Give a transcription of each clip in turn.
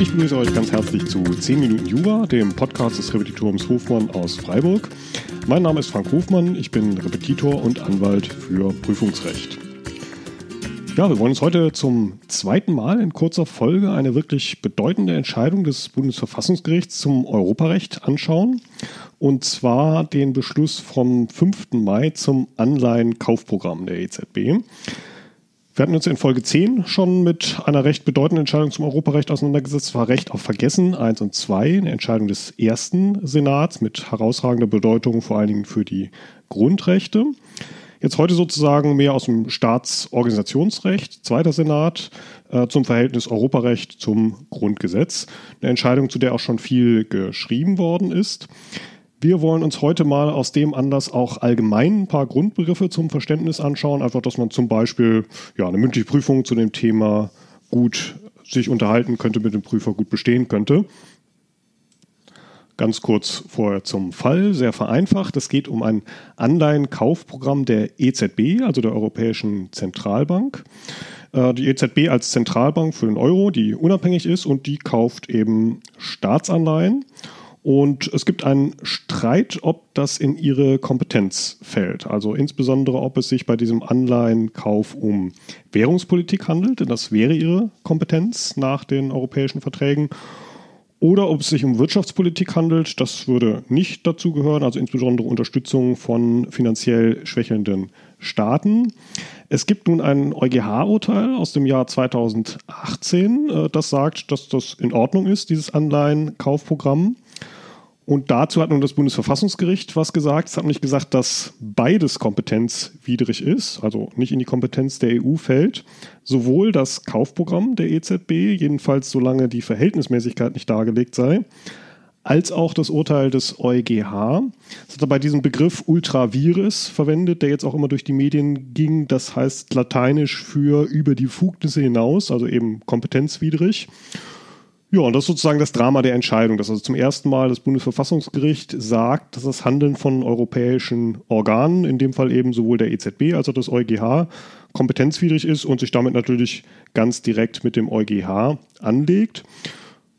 Ich begrüße euch ganz herzlich zu 10 Minuten Jura, dem Podcast des Repetitoriums Hofmann aus Freiburg. Mein Name ist Frank Hofmann, ich bin Repetitor und Anwalt für Prüfungsrecht. Ja, wir wollen uns heute zum zweiten Mal in kurzer Folge eine wirklich bedeutende Entscheidung des Bundesverfassungsgerichts zum Europarecht anschauen. Und zwar den Beschluss vom 5. Mai zum Anleihenkaufprogramm der EZB. Wir hatten uns in Folge 10 schon mit einer recht bedeutenden Entscheidung zum Europarecht auseinandergesetzt. War Recht auf Vergessen 1 und 2, eine Entscheidung des ersten Senats mit herausragender Bedeutung vor allen Dingen für die Grundrechte. Jetzt heute sozusagen mehr aus dem Staatsorganisationsrecht, zweiter Senat, äh, zum Verhältnis Europarecht zum Grundgesetz. Eine Entscheidung, zu der auch schon viel geschrieben worden ist. Wir wollen uns heute mal aus dem Anlass auch allgemein ein paar Grundbegriffe zum Verständnis anschauen. Einfach, dass man zum Beispiel ja, eine mündliche Prüfung zu dem Thema gut sich unterhalten könnte, mit dem Prüfer gut bestehen könnte. Ganz kurz vorher zum Fall, sehr vereinfacht. Es geht um ein Anleihenkaufprogramm der EZB, also der Europäischen Zentralbank. Äh, die EZB als Zentralbank für den Euro, die unabhängig ist und die kauft eben Staatsanleihen. Und es gibt einen Streit, ob das in ihre Kompetenz fällt. Also insbesondere, ob es sich bei diesem Anleihenkauf um Währungspolitik handelt, denn das wäre ihre Kompetenz nach den europäischen Verträgen oder ob es sich um Wirtschaftspolitik handelt, das würde nicht dazu gehören, also insbesondere Unterstützung von finanziell schwächelnden Staaten. Es gibt nun ein EuGH-Urteil aus dem Jahr 2018, äh, das sagt, dass das in Ordnung ist, dieses Anleihenkaufprogramm. Und dazu hat nun das Bundesverfassungsgericht was gesagt. Es hat nicht gesagt, dass beides kompetenzwidrig ist, also nicht in die Kompetenz der EU fällt. Sowohl das Kaufprogramm der EZB, jedenfalls solange die Verhältnismäßigkeit nicht dargelegt sei, als auch das Urteil des EuGH. Es hat dabei diesen Begriff Ultravirus verwendet, der jetzt auch immer durch die Medien ging. Das heißt lateinisch für über die Fugnisse hinaus, also eben kompetenzwidrig. Ja, und das ist sozusagen das Drama der Entscheidung, dass also zum ersten Mal das Bundesverfassungsgericht sagt, dass das Handeln von europäischen Organen, in dem Fall eben sowohl der EZB als auch des EuGH, kompetenzwidrig ist und sich damit natürlich ganz direkt mit dem EuGH anlegt.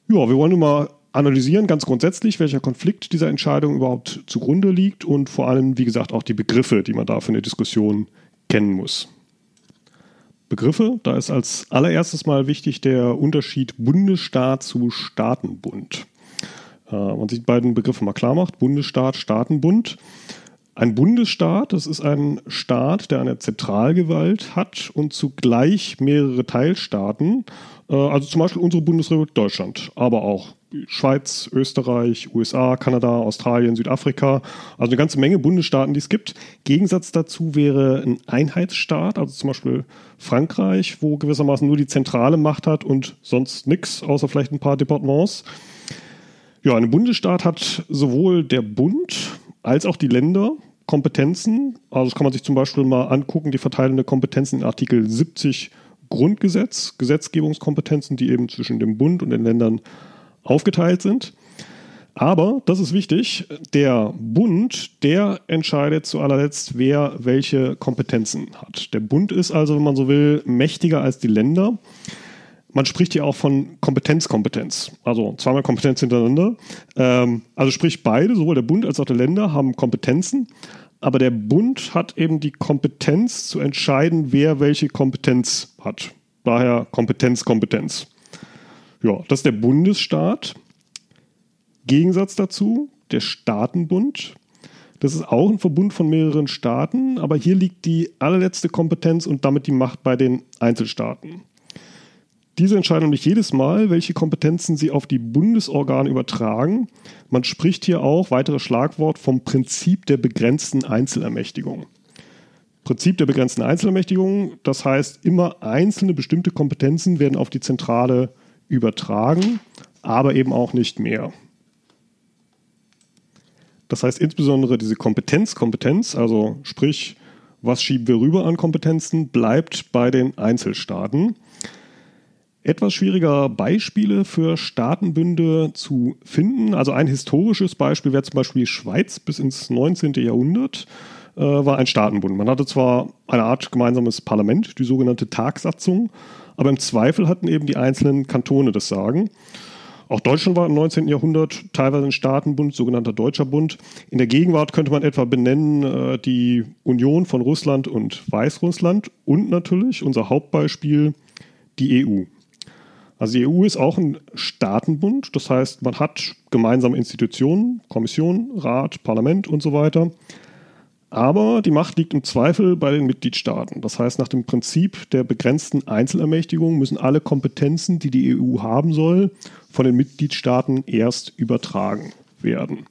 Ja, wir wollen nun mal analysieren, ganz grundsätzlich, welcher Konflikt dieser Entscheidung überhaupt zugrunde liegt und vor allem, wie gesagt, auch die Begriffe, die man da für eine Diskussion kennen muss. Begriffe. Da ist als allererstes mal wichtig der Unterschied Bundesstaat zu Staatenbund. Äh, man sich beiden Begriffe mal klar macht. Bundesstaat, Staatenbund. Ein Bundesstaat, das ist ein Staat, der eine Zentralgewalt hat und zugleich mehrere Teilstaaten, äh, also zum Beispiel unsere Bundesrepublik Deutschland, aber auch Schweiz, Österreich, USA, Kanada, Australien, Südafrika, also eine ganze Menge Bundesstaaten, die es gibt. Gegensatz dazu wäre ein Einheitsstaat, also zum Beispiel Frankreich, wo gewissermaßen nur die zentrale Macht hat und sonst nichts, außer vielleicht ein paar Departements. Ja, ein Bundesstaat hat sowohl der Bund als auch die Länder Kompetenzen. Also das kann man sich zum Beispiel mal angucken, die Verteilung der Kompetenzen in Artikel 70 Grundgesetz, Gesetzgebungskompetenzen, die eben zwischen dem Bund und den Ländern aufgeteilt sind. Aber, das ist wichtig, der Bund, der entscheidet zu allerletzt, wer welche Kompetenzen hat. Der Bund ist also, wenn man so will, mächtiger als die Länder. Man spricht hier auch von Kompetenzkompetenz, also zweimal Kompetenz hintereinander. Ähm, also sprich beide, sowohl der Bund als auch der Länder, haben Kompetenzen, aber der Bund hat eben die Kompetenz zu entscheiden, wer welche Kompetenz hat. Daher Kompetenz, Kompetenz. Ja, das ist der Bundesstaat. Gegensatz dazu der Staatenbund. Das ist auch ein Verbund von mehreren Staaten, aber hier liegt die allerletzte Kompetenz und damit die Macht bei den Einzelstaaten. Diese entscheiden nämlich jedes Mal, welche Kompetenzen sie auf die Bundesorgane übertragen. Man spricht hier auch, weiteres Schlagwort, vom Prinzip der begrenzten Einzelermächtigung. Prinzip der begrenzten Einzelermächtigung, das heißt, immer einzelne bestimmte Kompetenzen werden auf die Zentrale übertragen, aber eben auch nicht mehr. Das heißt insbesondere diese Kompetenz, Kompetenz, also sprich, was schieben wir rüber an Kompetenzen, bleibt bei den Einzelstaaten. Etwas schwieriger Beispiele für Staatenbünde zu finden. Also ein historisches Beispiel wäre zum Beispiel die Schweiz bis ins 19. Jahrhundert. Äh, war ein Staatenbund. Man hatte zwar eine Art gemeinsames Parlament, die sogenannte Tagsatzung, aber im Zweifel hatten eben die einzelnen Kantone das Sagen. Auch Deutschland war im 19. Jahrhundert teilweise ein Staatenbund, sogenannter Deutscher Bund. In der Gegenwart könnte man etwa benennen äh, die Union von Russland und Weißrussland und natürlich unser Hauptbeispiel die EU. Also die EU ist auch ein Staatenbund, das heißt, man hat gemeinsame Institutionen, Kommission, Rat, Parlament und so weiter. Aber die Macht liegt im Zweifel bei den Mitgliedstaaten. Das heißt, nach dem Prinzip der begrenzten Einzelermächtigung müssen alle Kompetenzen, die die EU haben soll, von den Mitgliedstaaten erst übertragen werden.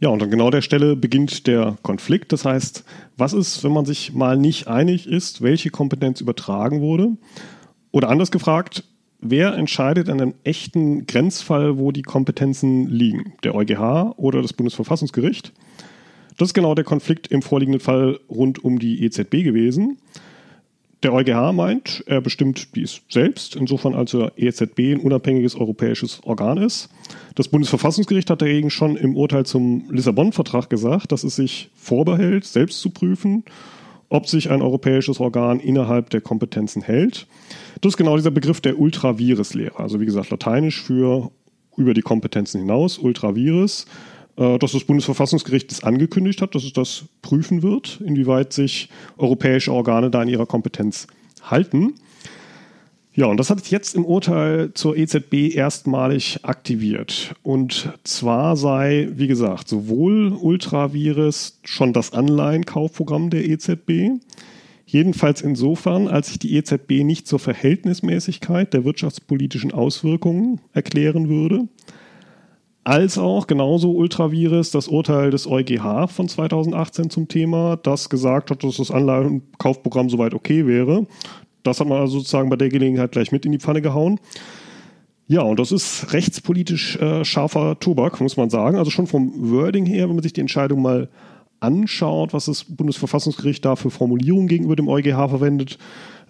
Ja, und an genau der Stelle beginnt der Konflikt. Das heißt, was ist, wenn man sich mal nicht einig ist, welche Kompetenz übertragen wurde? Oder anders gefragt, wer entscheidet an einem echten Grenzfall, wo die Kompetenzen liegen? Der EuGH oder das Bundesverfassungsgericht? Das ist genau der Konflikt im vorliegenden Fall rund um die EZB gewesen. Der EuGH meint, er bestimmt dies selbst, insofern als er EZB ein unabhängiges europäisches Organ ist. Das Bundesverfassungsgericht hat dagegen schon im Urteil zum Lissabon-Vertrag gesagt, dass es sich vorbehält, selbst zu prüfen, ob sich ein europäisches Organ innerhalb der Kompetenzen hält. Das ist genau dieser Begriff der Ultravirus-Lehre. Also wie gesagt, lateinisch für über die Kompetenzen hinaus, Ultravirus. Äh, dass das Bundesverfassungsgericht das angekündigt hat, dass es das prüfen wird, inwieweit sich europäische Organe da in ihrer Kompetenz halten. Ja, und das hat jetzt im Urteil zur EZB erstmalig aktiviert. Und zwar sei, wie gesagt, sowohl Ultravirus schon das Anleihenkaufprogramm der EZB, jedenfalls insofern, als sich die EZB nicht zur Verhältnismäßigkeit der wirtschaftspolitischen Auswirkungen erklären würde, als auch genauso Ultravirus das Urteil des EuGH von 2018 zum Thema, das gesagt hat, dass das Anleihenkaufprogramm soweit okay wäre. Das hat man also sozusagen bei der Gelegenheit gleich mit in die Pfanne gehauen. Ja, und das ist rechtspolitisch äh, scharfer Tobak, muss man sagen. Also schon vom Wording her, wenn man sich die Entscheidung mal anschaut, was das Bundesverfassungsgericht da für Formulierungen gegenüber dem EuGH verwendet,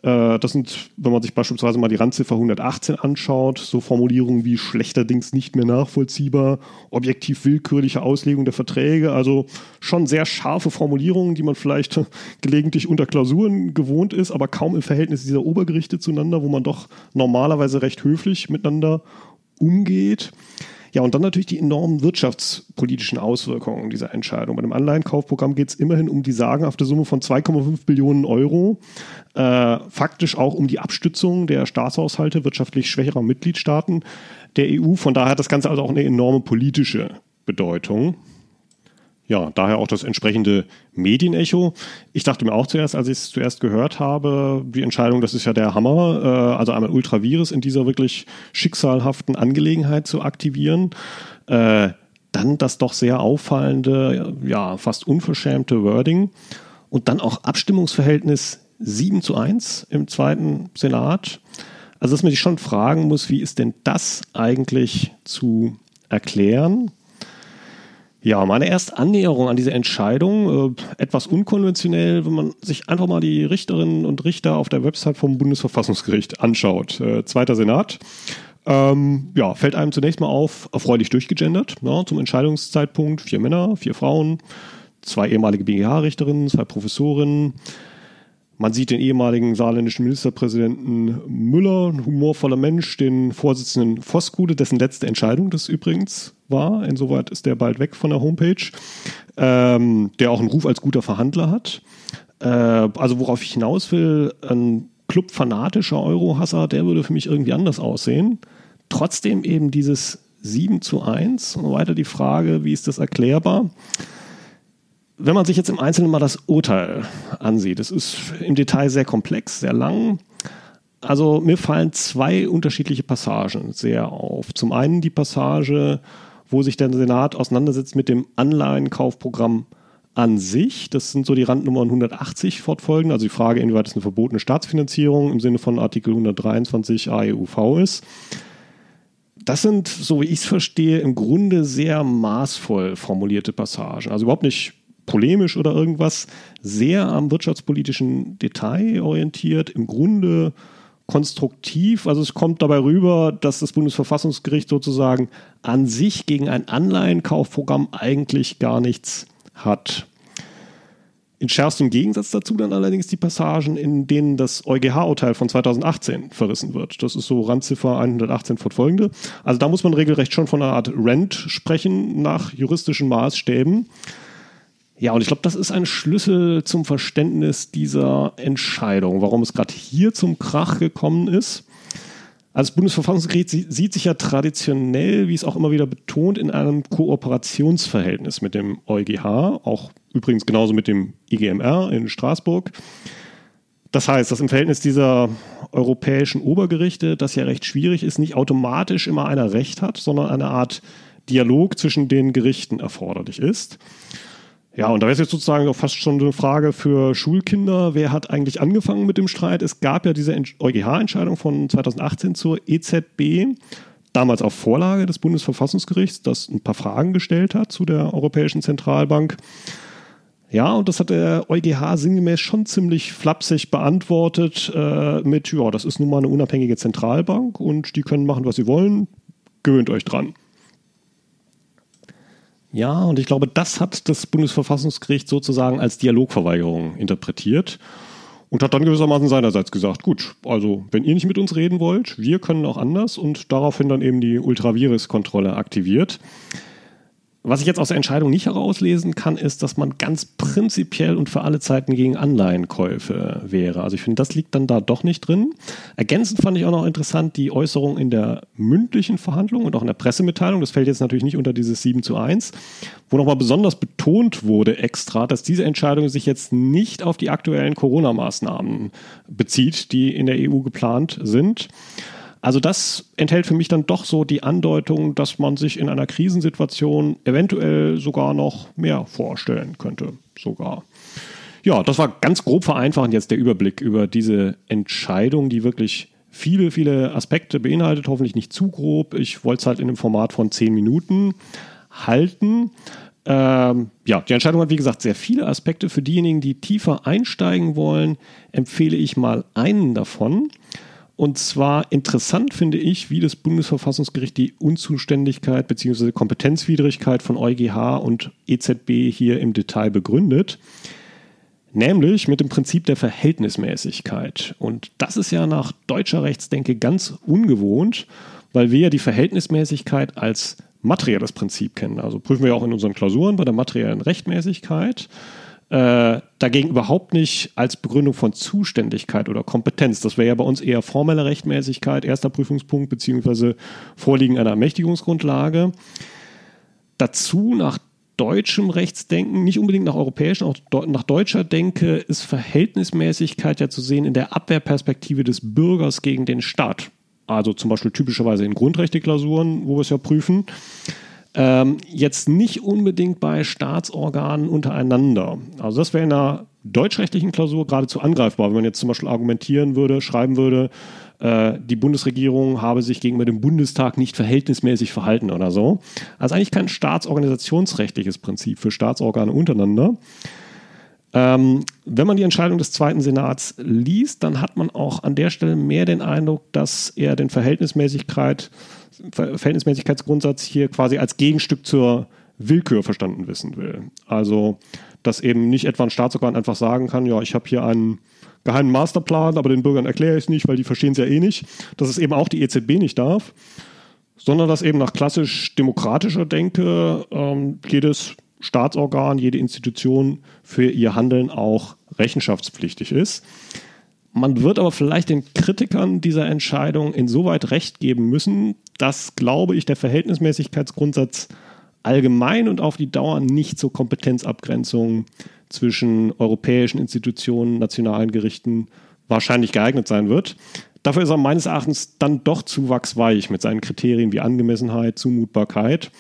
das sind, wenn man sich beispielsweise mal die Randziffer 118 anschaut, so Formulierungen wie schlechterdings nicht mehr nachvollziehbar, objektiv willkürliche Auslegung der Verträge, also schon sehr scharfe Formulierungen, die man vielleicht gelegentlich unter Klausuren gewohnt ist, aber kaum im Verhältnis dieser Obergerichte zueinander, wo man doch normalerweise recht höflich miteinander umgeht. Ja, und dann natürlich die enormen wirtschaftspolitischen Auswirkungen dieser Entscheidung. Bei dem Anleihenkaufprogramm geht es immerhin um die sagenhafte Summe von 2,5 Billionen Euro. Äh, faktisch auch um die Abstützung der Staatshaushalte wirtschaftlich schwächerer Mitgliedstaaten der EU. Von daher hat das Ganze also auch eine enorme politische Bedeutung. Ja, daher auch das entsprechende Medienecho. Ich dachte mir auch zuerst, als ich es zuerst gehört habe, die Entscheidung, das ist ja der Hammer, äh, also einmal Ultravirus in dieser wirklich schicksalhaften Angelegenheit zu aktivieren. Äh, dann das doch sehr auffallende, ja, fast unverschämte Wording und dann auch Abstimmungsverhältnis 7 zu 1 im zweiten Senat. Also, dass man sich schon fragen muss, wie ist denn das eigentlich zu erklären? Ja, meine erste Annäherung an diese Entscheidung, äh, etwas unkonventionell, wenn man sich einfach mal die Richterinnen und Richter auf der Website vom Bundesverfassungsgericht anschaut. Äh, Zweiter Senat. Ähm, ja, fällt einem zunächst mal auf, erfreulich durchgegendert. Ja, zum Entscheidungszeitpunkt vier Männer, vier Frauen, zwei ehemalige BGH-Richterinnen, zwei Professorinnen, man sieht den ehemaligen saarländischen Ministerpräsidenten Müller, ein humorvoller Mensch, den Vorsitzenden Voskude, dessen letzte Entscheidung das übrigens war. Insoweit ist der bald weg von der Homepage, ähm, der auch einen Ruf als guter Verhandler hat. Äh, also worauf ich hinaus will, ein Club fanatischer Eurohasser, der würde für mich irgendwie anders aussehen. Trotzdem eben dieses 7 zu 1 und weiter die Frage, wie ist das erklärbar? Wenn man sich jetzt im Einzelnen mal das Urteil ansieht, es ist im Detail sehr komplex, sehr lang. Also mir fallen zwei unterschiedliche Passagen sehr auf. Zum einen die Passage, wo sich der Senat auseinandersetzt mit dem Anleihenkaufprogramm an sich. Das sind so die Randnummern 180 fortfolgen, also die Frage, inwieweit es eine verbotene Staatsfinanzierung im Sinne von Artikel 123 AEUV ist. Das sind, so wie ich es verstehe, im Grunde sehr maßvoll formulierte Passagen. Also überhaupt nicht polemisch oder irgendwas, sehr am wirtschaftspolitischen Detail orientiert, im Grunde konstruktiv. Also es kommt dabei rüber, dass das Bundesverfassungsgericht sozusagen an sich gegen ein Anleihenkaufprogramm eigentlich gar nichts hat. In schärfstem Gegensatz dazu dann allerdings die Passagen, in denen das EuGH-Urteil von 2018 verrissen wird. Das ist so Randziffer 118 fortfolgende. Also da muss man regelrecht schon von einer Art Rent sprechen nach juristischen Maßstäben. Ja, und ich glaube, das ist ein Schlüssel zum Verständnis dieser Entscheidung, warum es gerade hier zum Krach gekommen ist. Also das Bundesverfassungsgericht sieht sich ja traditionell, wie es auch immer wieder betont, in einem Kooperationsverhältnis mit dem EuGH, auch übrigens genauso mit dem IGMR in Straßburg. Das heißt, dass im Verhältnis dieser europäischen Obergerichte, das ja recht schwierig ist, nicht automatisch immer einer Recht hat, sondern eine Art Dialog zwischen den Gerichten erforderlich ist. Ja, und da wäre es jetzt sozusagen auch fast schon eine Frage für Schulkinder. Wer hat eigentlich angefangen mit dem Streit? Es gab ja diese EuGH-Entscheidung von 2018 zur EZB, damals auf Vorlage des Bundesverfassungsgerichts, das ein paar Fragen gestellt hat zu der Europäischen Zentralbank. Ja, und das hat der EuGH sinngemäß schon ziemlich flapsig beantwortet äh, mit, ja, das ist nun mal eine unabhängige Zentralbank und die können machen, was sie wollen, gewöhnt euch dran. Ja, und ich glaube, das hat das Bundesverfassungsgericht sozusagen als Dialogverweigerung interpretiert und hat dann gewissermaßen seinerseits gesagt, gut, also wenn ihr nicht mit uns reden wollt, wir können auch anders und daraufhin dann eben die Ultravirus-Kontrolle aktiviert. Was ich jetzt aus der Entscheidung nicht herauslesen kann, ist, dass man ganz prinzipiell und für alle Zeiten gegen Anleihenkäufe wäre. Also ich finde, das liegt dann da doch nicht drin. Ergänzend fand ich auch noch interessant die Äußerung in der mündlichen Verhandlung und auch in der Pressemitteilung. Das fällt jetzt natürlich nicht unter dieses 7 zu 1, wo nochmal besonders betont wurde extra, dass diese Entscheidung sich jetzt nicht auf die aktuellen Corona-Maßnahmen bezieht, die in der EU geplant sind. Also das enthält für mich dann doch so die Andeutung, dass man sich in einer Krisensituation eventuell sogar noch mehr vorstellen könnte. Sogar. Ja, das war ganz grob vereinfachend jetzt der Überblick über diese Entscheidung, die wirklich viele, viele Aspekte beinhaltet, hoffentlich nicht zu grob. Ich wollte es halt in einem Format von zehn Minuten halten. Ähm, ja, die Entscheidung hat, wie gesagt, sehr viele Aspekte. Für diejenigen, die tiefer einsteigen wollen, empfehle ich mal einen davon. Und zwar interessant finde ich, wie das Bundesverfassungsgericht die Unzuständigkeit bzw. Kompetenzwidrigkeit von EuGH und EZB hier im Detail begründet. Nämlich mit dem Prinzip der Verhältnismäßigkeit. Und das ist ja nach deutscher Rechtsdenke ganz ungewohnt, weil wir ja die Verhältnismäßigkeit als materielles Prinzip kennen. Also prüfen wir auch in unseren Klausuren bei der materiellen Rechtmäßigkeit äh, dagegen überhaupt nicht als Begründung von Zuständigkeit oder Kompetenz. Das wäre ja bei uns eher formelle Rechtmäßigkeit, erster Prüfungspunkt, beziehungsweise Vorliegen einer Ermächtigungsgrundlage. Dazu nach deutschem Rechtsdenken, nicht unbedingt nach europäischem, auch nach deutscher Denke ist Verhältnismäßigkeit ja zu sehen in der Abwehrperspektive des Bürgers gegen den Staat. Also zum Beispiel typischerweise in Grundrechteklausuren, wo wir es ja prüfen. Ähm, jetzt nicht unbedingt bei Staatsorganen untereinander. Also das wäre in einer deutschrechtlichen Klausur geradezu angreifbar, wenn man jetzt zum Beispiel argumentieren würde, schreiben würde, äh, die Bundesregierung habe sich gegenüber dem Bundestag nicht verhältnismäßig verhalten oder so. Also eigentlich kein staatsorganisationsrechtliches Prinzip für Staatsorgane untereinander. Ähm, wenn man die Entscheidung des Zweiten Senats liest, dann hat man auch an der Stelle mehr den Eindruck, dass er den Verhältnismäßigkeit Verhältnismäßigkeitsgrundsatz hier quasi als Gegenstück zur Willkür verstanden wissen will. Also, dass eben nicht etwa ein Staatsorgan einfach sagen kann, ja, ich habe hier einen geheimen Masterplan, aber den Bürgern erkläre ich es nicht, weil die verstehen es ja eh nicht, dass es eben auch die EZB nicht darf, sondern dass eben nach klassisch demokratischer Denke ähm, jedes Staatsorgan, jede Institution für ihr Handeln auch rechenschaftspflichtig ist. Man wird aber vielleicht den Kritikern dieser Entscheidung insoweit recht geben müssen, dass, glaube ich, der Verhältnismäßigkeitsgrundsatz allgemein und auf die Dauer nicht zur Kompetenzabgrenzung zwischen europäischen Institutionen, nationalen Gerichten wahrscheinlich geeignet sein wird. Dafür ist er meines Erachtens dann doch zu wachsweich mit seinen Kriterien wie Angemessenheit, Zumutbarkeit,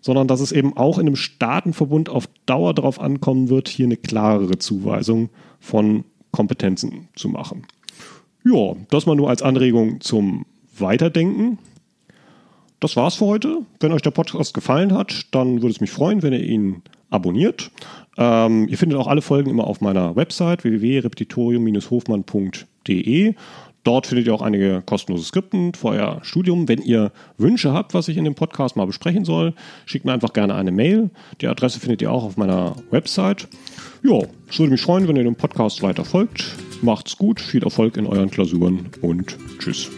sondern dass es eben auch in einem Staatenverbund auf Dauer darauf ankommen wird, hier eine klarere Zuweisung von Kompetenzen zu machen. Ja, das mal nur als Anregung zum Weiterdenken. Das war's für heute. Wenn euch der Podcast gefallen hat, dann würde es mich freuen, wenn ihr ihn abonniert. Ähm, ihr findet auch alle Folgen immer auf meiner Website www.repetitorium-hofmann.de. Dort findet ihr auch einige kostenlose Skripten für euer Studium. Wenn ihr Wünsche habt, was ich in dem Podcast mal besprechen soll, schickt mir einfach gerne eine Mail. Die Adresse findet ihr auch auf meiner Website. Ja, es würde mich freuen, wenn ihr dem Podcast weiter folgt. Macht's gut, viel Erfolg in euren Klausuren und tschüss.